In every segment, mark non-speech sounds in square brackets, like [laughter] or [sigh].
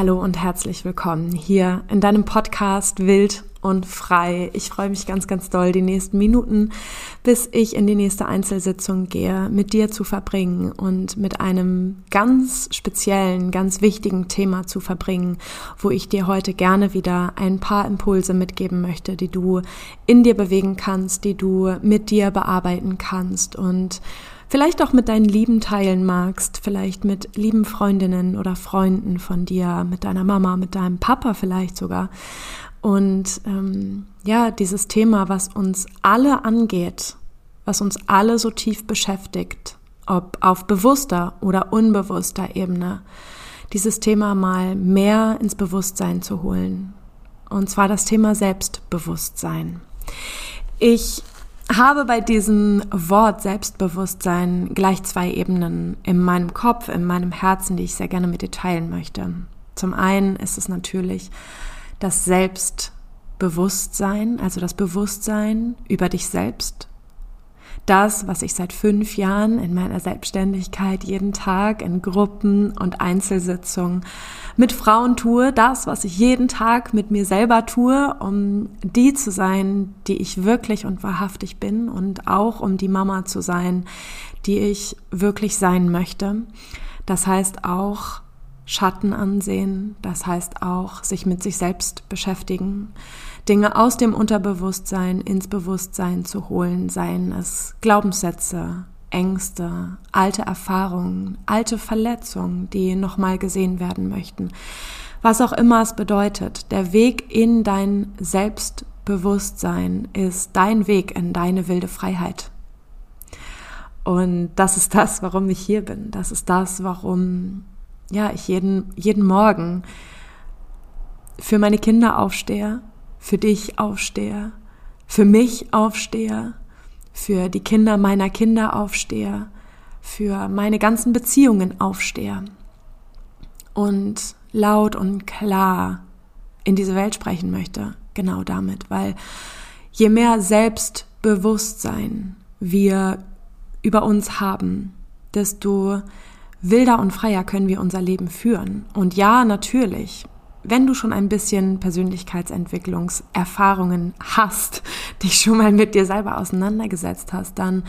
Hallo und herzlich willkommen hier in deinem Podcast Wild und Frei. Ich freue mich ganz, ganz doll, die nächsten Minuten, bis ich in die nächste Einzelsitzung gehe, mit dir zu verbringen und mit einem ganz speziellen, ganz wichtigen Thema zu verbringen, wo ich dir heute gerne wieder ein paar Impulse mitgeben möchte, die du in dir bewegen kannst, die du mit dir bearbeiten kannst und vielleicht auch mit deinen Lieben teilen magst, vielleicht mit lieben Freundinnen oder Freunden von dir, mit deiner Mama, mit deinem Papa vielleicht sogar. Und ähm, ja, dieses Thema, was uns alle angeht, was uns alle so tief beschäftigt, ob auf bewusster oder unbewusster Ebene, dieses Thema mal mehr ins Bewusstsein zu holen. Und zwar das Thema Selbstbewusstsein. Ich habe bei diesem Wort Selbstbewusstsein gleich zwei Ebenen in meinem Kopf, in meinem Herzen, die ich sehr gerne mit dir teilen möchte. Zum einen ist es natürlich das Selbstbewusstsein, also das Bewusstsein über dich selbst, das, was ich seit fünf Jahren in meiner Selbstständigkeit jeden Tag in Gruppen und Einzelsitzungen mit Frauen tue, das, was ich jeden Tag mit mir selber tue, um die zu sein, die ich wirklich und wahrhaftig bin und auch um die Mama zu sein, die ich wirklich sein möchte. Das heißt auch Schatten ansehen, das heißt auch sich mit sich selbst beschäftigen. Dinge aus dem Unterbewusstsein ins Bewusstsein zu holen, seien es Glaubenssätze, Ängste, alte Erfahrungen, alte Verletzungen, die nochmal gesehen werden möchten. Was auch immer es bedeutet, der Weg in dein Selbstbewusstsein ist dein Weg in deine wilde Freiheit. Und das ist das, warum ich hier bin. Das ist das, warum ja, ich jeden, jeden Morgen für meine Kinder aufstehe, für dich aufstehe, für mich aufstehe, für die Kinder meiner Kinder aufstehe, für meine ganzen Beziehungen aufstehe und laut und klar in diese Welt sprechen möchte, genau damit, weil je mehr Selbstbewusstsein wir über uns haben, desto wilder und freier können wir unser Leben führen. Und ja, natürlich, wenn du schon ein bisschen Persönlichkeitsentwicklungserfahrungen hast, dich schon mal mit dir selber auseinandergesetzt hast, dann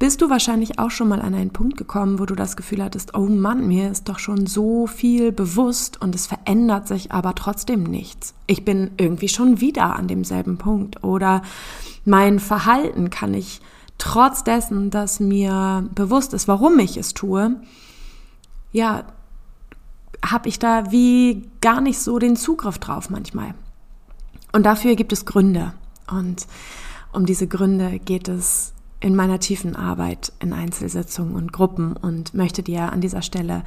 bist du wahrscheinlich auch schon mal an einen Punkt gekommen, wo du das Gefühl hattest, oh Mann, mir ist doch schon so viel bewusst und es verändert sich aber trotzdem nichts. Ich bin irgendwie schon wieder an demselben Punkt oder mein Verhalten kann ich trotz dessen, dass mir bewusst ist, warum ich es tue, ja, habe ich da wie gar nicht so den Zugriff drauf manchmal. Und dafür gibt es Gründe. Und um diese Gründe geht es in meiner tiefen Arbeit in Einzelsitzungen und Gruppen und möchte dir an dieser Stelle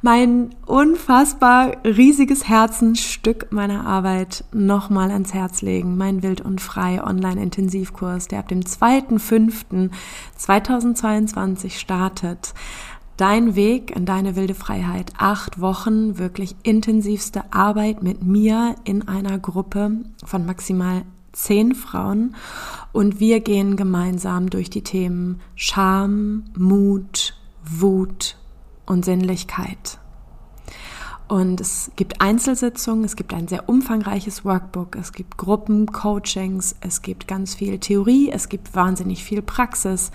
mein unfassbar riesiges Herzensstück meiner Arbeit nochmal ans Herz legen. Mein Wild und Frei Online-Intensivkurs, der ab dem 2.5.2022 startet. Dein Weg in deine wilde Freiheit. Acht Wochen wirklich intensivste Arbeit mit mir in einer Gruppe von maximal zehn Frauen und wir gehen gemeinsam durch die Themen Scham, Mut, Wut und Sinnlichkeit. Und es gibt Einzelsitzungen, es gibt ein sehr umfangreiches Workbook, es gibt Gruppencoachings, es gibt ganz viel Theorie, es gibt wahnsinnig viel Praxis,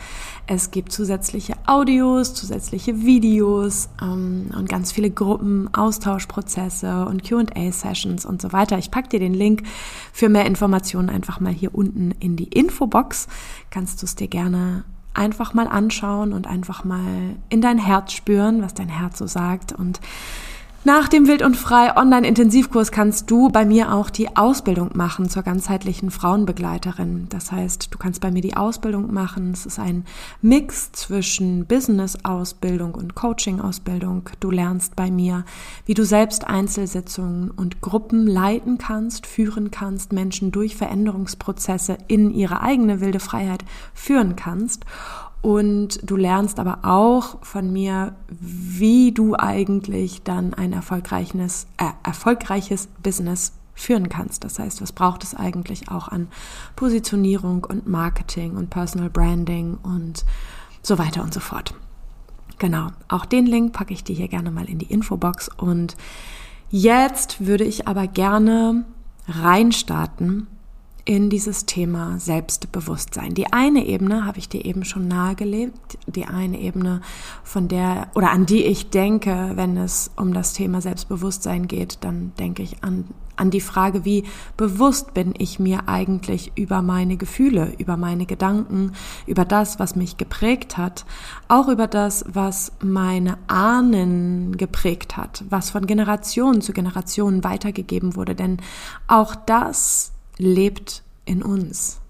es gibt zusätzliche Audios, zusätzliche Videos ähm, und ganz viele Gruppenaustauschprozesse und QA-Sessions und so weiter. Ich packe dir den Link für mehr Informationen einfach mal hier unten in die Infobox. Kannst du es dir gerne einfach mal anschauen und einfach mal in dein Herz spüren, was dein Herz so sagt und nach dem Wild und Frei Online-Intensivkurs kannst du bei mir auch die Ausbildung machen zur ganzheitlichen Frauenbegleiterin. Das heißt, du kannst bei mir die Ausbildung machen. Es ist ein Mix zwischen Business-Ausbildung und Coaching-Ausbildung. Du lernst bei mir, wie du selbst Einzelsitzungen und Gruppen leiten kannst, führen kannst, Menschen durch Veränderungsprozesse in ihre eigene wilde Freiheit führen kannst. Und du lernst aber auch von mir, wie du eigentlich dann ein erfolgreiches, äh, erfolgreiches Business führen kannst. Das heißt, was braucht es eigentlich auch an Positionierung und Marketing und Personal Branding und so weiter und so fort. Genau, auch den Link packe ich dir hier gerne mal in die Infobox und Jetzt würde ich aber gerne reinstarten in dieses Thema Selbstbewusstsein. Die eine Ebene habe ich dir eben schon nahegelegt, die eine Ebene, von der oder an die ich denke, wenn es um das Thema Selbstbewusstsein geht, dann denke ich an, an die Frage, wie bewusst bin ich mir eigentlich über meine Gefühle, über meine Gedanken, über das, was mich geprägt hat, auch über das, was meine Ahnen geprägt hat, was von Generation zu Generation weitergegeben wurde, denn auch das lebt in uns.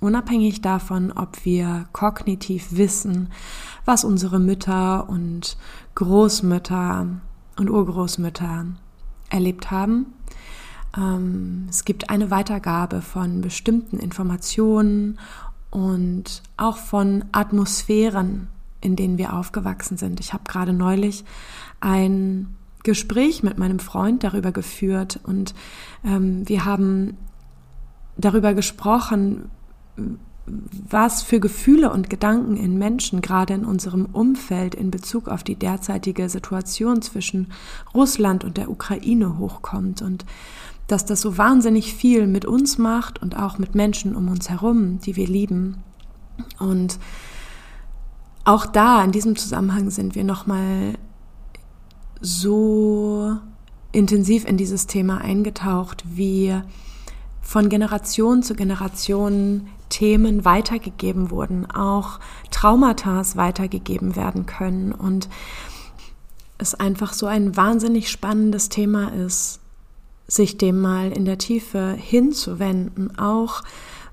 Unabhängig davon, ob wir kognitiv wissen, was unsere Mütter und Großmütter und Urgroßmütter erlebt haben. Ähm, es gibt eine Weitergabe von bestimmten Informationen und auch von Atmosphären, in denen wir aufgewachsen sind. Ich habe gerade neulich ein Gespräch mit meinem Freund darüber geführt und ähm, wir haben darüber gesprochen, was für Gefühle und Gedanken in Menschen, gerade in unserem Umfeld, in Bezug auf die derzeitige Situation zwischen Russland und der Ukraine hochkommt und dass das so wahnsinnig viel mit uns macht und auch mit Menschen um uns herum, die wir lieben. Und auch da in diesem Zusammenhang sind wir nochmal so intensiv in dieses Thema eingetaucht, wie von Generation zu Generation Themen weitergegeben wurden, auch Traumata weitergegeben werden können und es einfach so ein wahnsinnig spannendes Thema ist, sich dem mal in der Tiefe hinzuwenden, auch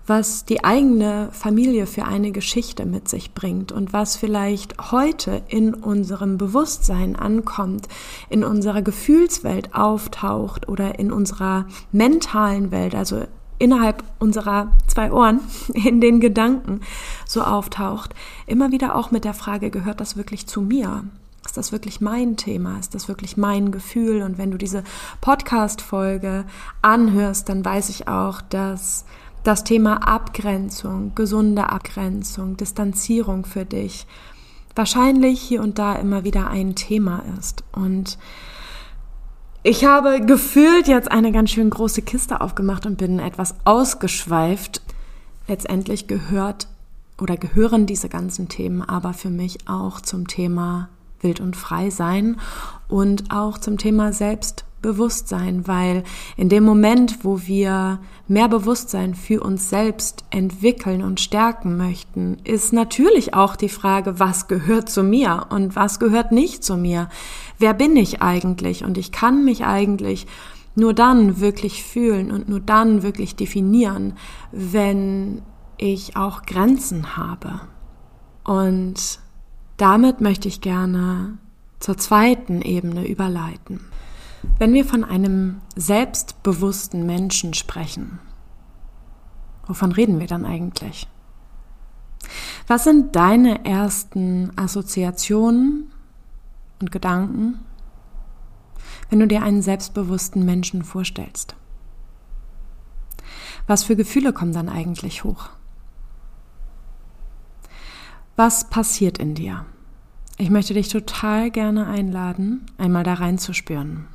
was die eigene Familie für eine Geschichte mit sich bringt und was vielleicht heute in unserem Bewusstsein ankommt, in unserer Gefühlswelt auftaucht oder in unserer mentalen Welt, also innerhalb unserer zwei Ohren, [laughs] in den Gedanken so auftaucht, immer wieder auch mit der Frage, gehört das wirklich zu mir? Ist das wirklich mein Thema? Ist das wirklich mein Gefühl? Und wenn du diese Podcast-Folge anhörst, dann weiß ich auch, dass das Thema Abgrenzung, gesunde Abgrenzung, Distanzierung für dich wahrscheinlich hier und da immer wieder ein Thema ist. Und ich habe gefühlt jetzt eine ganz schön große Kiste aufgemacht und bin etwas ausgeschweift. Letztendlich gehört oder gehören diese ganzen Themen aber für mich auch zum Thema Wild und Frei sein und auch zum Thema Selbst Bewusstsein, weil in dem Moment, wo wir mehr Bewusstsein für uns selbst entwickeln und stärken möchten, ist natürlich auch die Frage, was gehört zu mir und was gehört nicht zu mir? Wer bin ich eigentlich? Und ich kann mich eigentlich nur dann wirklich fühlen und nur dann wirklich definieren, wenn ich auch Grenzen habe. Und damit möchte ich gerne zur zweiten Ebene überleiten. Wenn wir von einem selbstbewussten Menschen sprechen, wovon reden wir dann eigentlich? Was sind deine ersten Assoziationen und Gedanken, wenn du dir einen selbstbewussten Menschen vorstellst? Was für Gefühle kommen dann eigentlich hoch? Was passiert in dir? Ich möchte dich total gerne einladen, einmal da reinzuspüren.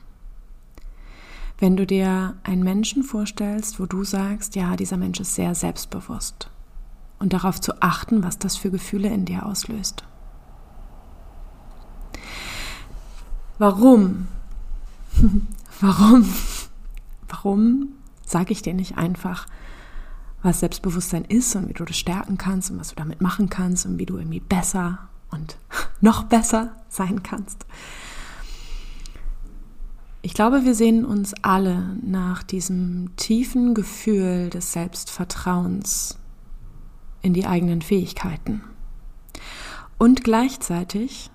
Wenn du dir einen Menschen vorstellst, wo du sagst, ja, dieser Mensch ist sehr selbstbewusst und darauf zu achten, was das für Gefühle in dir auslöst. Warum? [laughs] Warum? Warum sage ich dir nicht einfach, was Selbstbewusstsein ist und wie du das stärken kannst und was du damit machen kannst und wie du irgendwie besser und [laughs] noch besser sein kannst? Ich glaube, wir sehen uns alle nach diesem tiefen Gefühl des Selbstvertrauens in die eigenen Fähigkeiten. Und gleichzeitig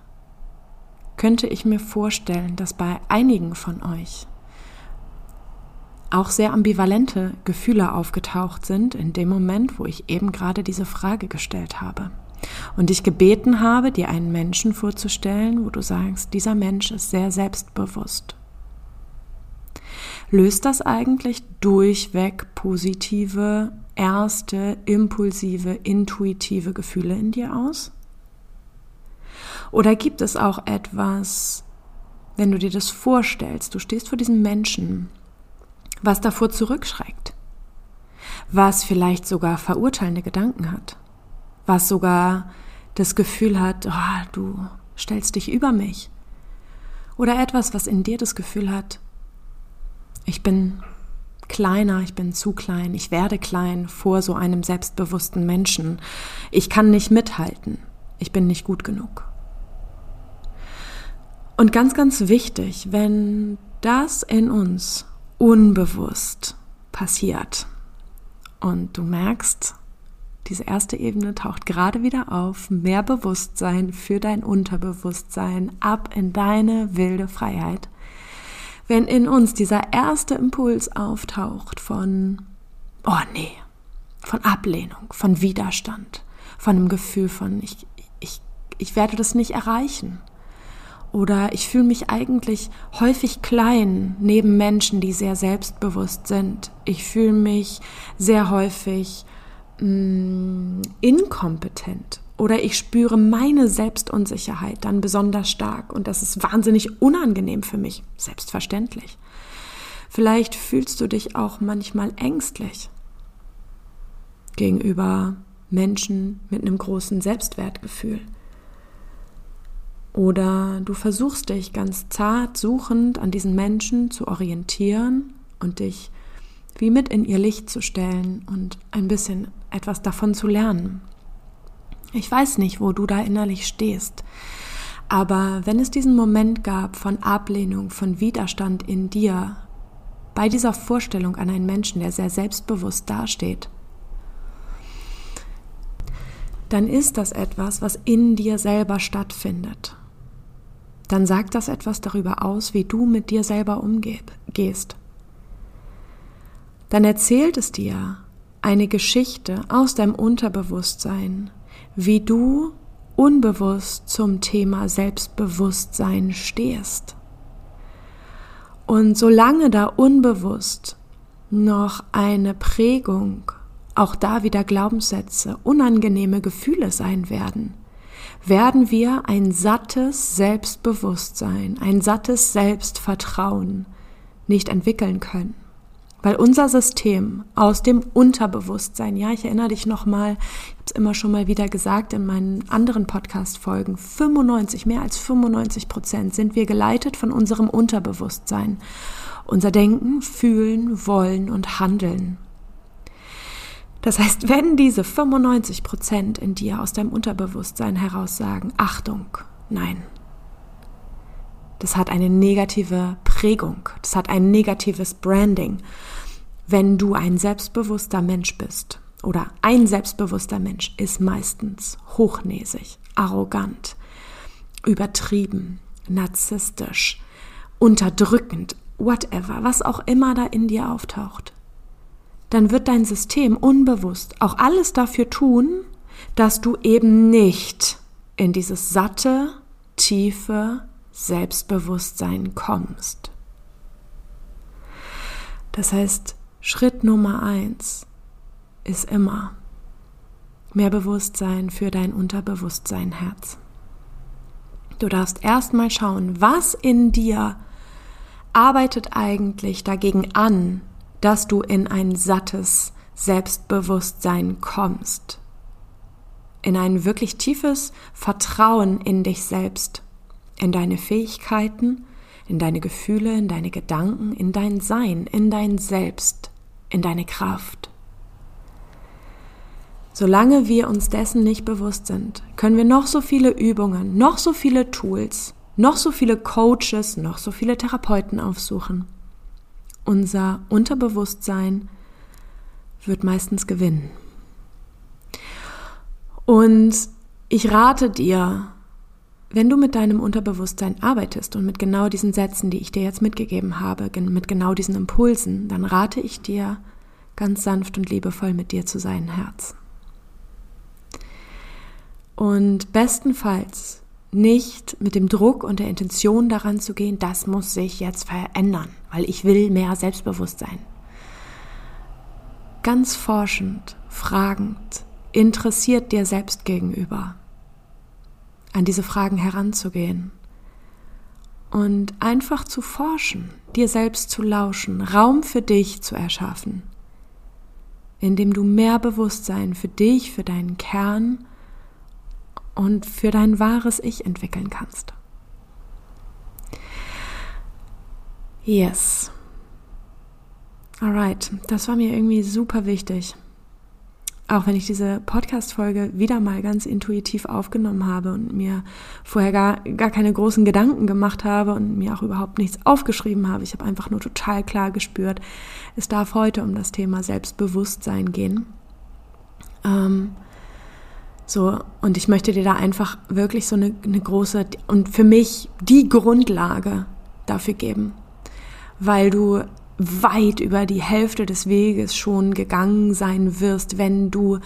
könnte ich mir vorstellen, dass bei einigen von euch auch sehr ambivalente Gefühle aufgetaucht sind in dem Moment, wo ich eben gerade diese Frage gestellt habe. Und dich gebeten habe, dir einen Menschen vorzustellen, wo du sagst, dieser Mensch ist sehr selbstbewusst löst das eigentlich durchweg positive, erste, impulsive, intuitive Gefühle in dir aus? Oder gibt es auch etwas wenn du dir das vorstellst, du stehst vor diesem Menschen, was davor zurückschreckt, was vielleicht sogar verurteilende Gedanken hat, was sogar das Gefühl hat, oh, du stellst dich über mich, oder etwas, was in dir das Gefühl hat, ich bin kleiner, ich bin zu klein, ich werde klein vor so einem selbstbewussten Menschen, ich kann nicht mithalten, ich bin nicht gut genug. Und ganz, ganz wichtig, wenn das in uns unbewusst passiert und du merkst, diese erste Ebene taucht gerade wieder auf, mehr Bewusstsein für dein Unterbewusstsein, ab in deine wilde Freiheit. Wenn in uns dieser erste Impuls auftaucht von, oh nee, von Ablehnung, von Widerstand, von einem Gefühl von, ich, ich, ich werde das nicht erreichen, oder ich fühle mich eigentlich häufig klein neben Menschen, die sehr selbstbewusst sind. Ich fühle mich sehr häufig mh, mm, inkompetent oder ich spüre meine Selbstunsicherheit dann besonders stark und das ist wahnsinnig unangenehm für mich, selbstverständlich. Vielleicht fühlst du dich auch manchmal ängstlich gegenüber Menschen mit einem großen Selbstwertgefühl. Oder du versuchst dich ganz zart suchend an diesen Menschen zu orientieren und dich wie mit in ihr Licht zu stellen und ein bisschen etwas davon zu lernen. Ich weiß nicht, wo du da innerlich stehst, aber wenn es diesen Moment gab von Ablehnung, von Widerstand in dir, bei dieser Vorstellung an einen Menschen, der sehr selbstbewusst dasteht, dann ist das etwas, was in dir selber stattfindet dann sagt das etwas darüber aus, wie du mit dir selber umgehst. Dann erzählt es dir eine Geschichte aus deinem Unterbewusstsein, wie du unbewusst zum Thema Selbstbewusstsein stehst. Und solange da unbewusst noch eine Prägung, auch da wieder Glaubenssätze, unangenehme Gefühle sein werden, werden wir ein sattes Selbstbewusstsein, ein sattes Selbstvertrauen nicht entwickeln können. Weil unser System aus dem Unterbewusstsein, ja, ich erinnere dich nochmal, ich habe es immer schon mal wieder gesagt in meinen anderen Podcast-Folgen, 95, mehr als 95 Prozent sind wir geleitet von unserem Unterbewusstsein. Unser Denken, Fühlen, Wollen und Handeln. Das heißt, wenn diese 95 Prozent in dir aus deinem Unterbewusstsein heraus sagen, Achtung, nein, das hat eine negative Prägung, das hat ein negatives Branding. Wenn du ein selbstbewusster Mensch bist, oder ein selbstbewusster Mensch ist meistens hochnäsig, arrogant, übertrieben, narzisstisch, unterdrückend, whatever, was auch immer da in dir auftaucht dann wird dein System unbewusst auch alles dafür tun, dass du eben nicht in dieses satte, tiefe Selbstbewusstsein kommst. Das heißt, Schritt Nummer eins ist immer mehr Bewusstsein für dein Unterbewusstsein Herz. Du darfst erstmal schauen, was in dir arbeitet eigentlich dagegen an, dass du in ein sattes Selbstbewusstsein kommst, in ein wirklich tiefes Vertrauen in dich selbst, in deine Fähigkeiten, in deine Gefühle, in deine Gedanken, in dein Sein, in dein Selbst, in deine Kraft. Solange wir uns dessen nicht bewusst sind, können wir noch so viele Übungen, noch so viele Tools, noch so viele Coaches, noch so viele Therapeuten aufsuchen unser Unterbewusstsein wird meistens gewinnen. Und ich rate dir, wenn du mit deinem Unterbewusstsein arbeitest und mit genau diesen Sätzen, die ich dir jetzt mitgegeben habe, mit genau diesen Impulsen, dann rate ich dir, ganz sanft und liebevoll mit dir zu sein, Herz. Und bestenfalls nicht mit dem Druck und der Intention daran zu gehen, das muss sich jetzt verändern, weil ich will mehr Selbstbewusstsein. Ganz forschend, fragend, interessiert dir selbst gegenüber, an diese Fragen heranzugehen und einfach zu forschen, dir selbst zu lauschen, Raum für dich zu erschaffen, indem du mehr Bewusstsein für dich, für deinen Kern und für dein wahres Ich entwickeln kannst. Yes. Alright, das war mir irgendwie super wichtig auch wenn ich diese Podcast-Folge wieder mal ganz intuitiv aufgenommen habe und mir vorher gar, gar keine großen Gedanken gemacht habe und mir auch überhaupt nichts aufgeschrieben habe. Ich habe einfach nur total klar gespürt, es darf heute um das Thema Selbstbewusstsein gehen. Ähm, so, und ich möchte dir da einfach wirklich so eine, eine große und für mich die Grundlage dafür geben, weil du weit über die Hälfte des Weges schon gegangen sein wirst, wenn du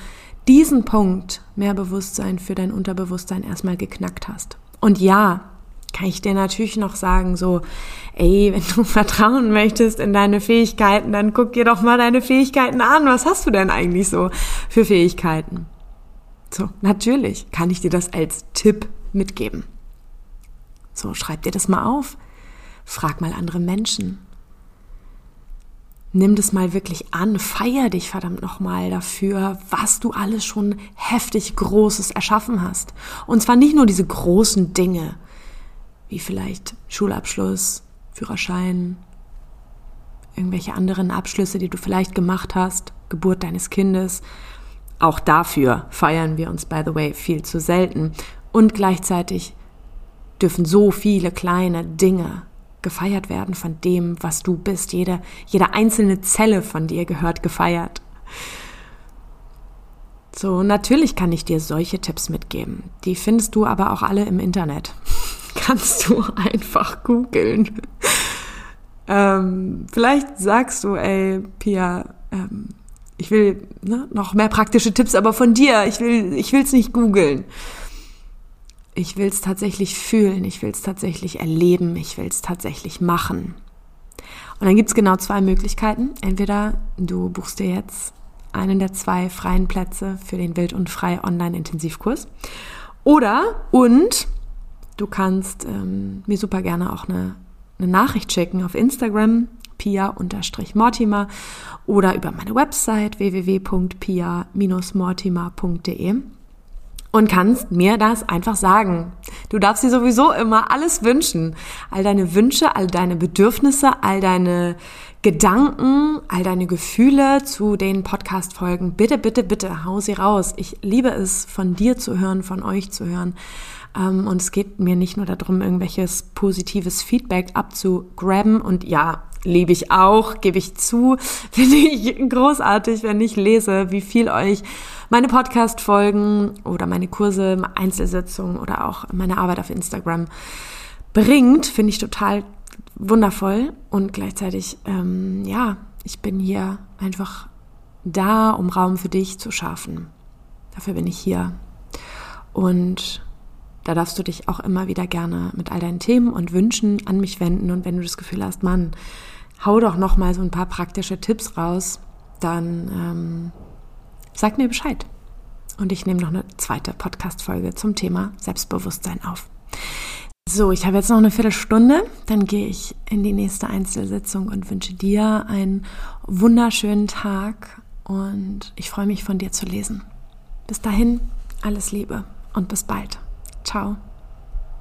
diesen Punkt mehr Bewusstsein für dein Unterbewusstsein erstmal geknackt hast. Und ja, kann ich dir natürlich noch sagen, so, ey, wenn du [laughs] vertrauen möchtest in deine Fähigkeiten, dann guck dir doch mal deine Fähigkeiten an. Was hast du denn eigentlich so für Fähigkeiten? So, natürlich kann ich dir das als Tipp mitgeben. So, schreib dir das mal auf. Frag mal andere Menschen. Nimm das mal wirklich an, feier dich verdammt nochmal dafür, was du alles schon heftig Großes erschaffen hast. Und zwar nicht nur diese großen Dinge, wie vielleicht Schulabschluss, Führerschein, irgendwelche anderen Abschlüsse, die du vielleicht gemacht hast, Geburt deines Kindes. Auch dafür feiern wir uns, by the way, viel zu selten. Und gleichzeitig dürfen so viele kleine Dinge gefeiert werden von dem, was du bist. Jede, jede einzelne Zelle von dir gehört gefeiert. So, natürlich kann ich dir solche Tipps mitgeben. Die findest du aber auch alle im Internet. [laughs] Kannst du einfach googeln. ähm, vielleicht sagst du, ey, Pia, ähm, ich will ne, noch mehr praktische Tipps, aber von dir. Ich will, ich will's nicht googeln ich will es tatsächlich fühlen, ich will es tatsächlich erleben, ich will es tatsächlich machen. Und dann gibt es genau zwei Möglichkeiten. Entweder du buchst dir jetzt einen der zwei freien Plätze für den Wild und Frei Online-Intensivkurs. Oder und du kannst ähm, mir super gerne auch eine, eine Nachricht schicken auf Instagram, pia-mortimer oder über meine Website www.pia-mortimer.de und kannst mir das einfach sagen. Du darfst dir sowieso immer alles wünschen. All deine Wünsche, all deine Bedürfnisse, all deine Gedanken, all deine Gefühle zu den Podcast-Folgen. Bitte, bitte, bitte, hau sie raus. Ich liebe es, von dir zu hören, von euch zu hören. Ähm, und es geht mir nicht nur darum, irgendwelches positives Feedback abzugraben. Und ja, liebe ich auch, gebe ich zu. [laughs] Finde ich großartig, wenn ich lese, wie viel euch meine Podcast-Folgen oder meine Kurse, Einzelsitzungen oder auch meine Arbeit auf Instagram bringt, finde ich total wundervoll. Und gleichzeitig, ähm, ja, ich bin hier einfach da, um Raum für dich zu schaffen. Dafür bin ich hier. Und da darfst du dich auch immer wieder gerne mit all deinen Themen und Wünschen an mich wenden. Und wenn du das Gefühl hast, Mann, hau doch noch mal so ein paar praktische Tipps raus, dann ähm, Sag mir Bescheid. Und ich nehme noch eine zweite Podcast-Folge zum Thema Selbstbewusstsein auf. So, ich habe jetzt noch eine Viertelstunde, dann gehe ich in die nächste Einzelsitzung und wünsche dir einen wunderschönen Tag und ich freue mich von dir zu lesen. Bis dahin, alles Liebe und bis bald. Ciao.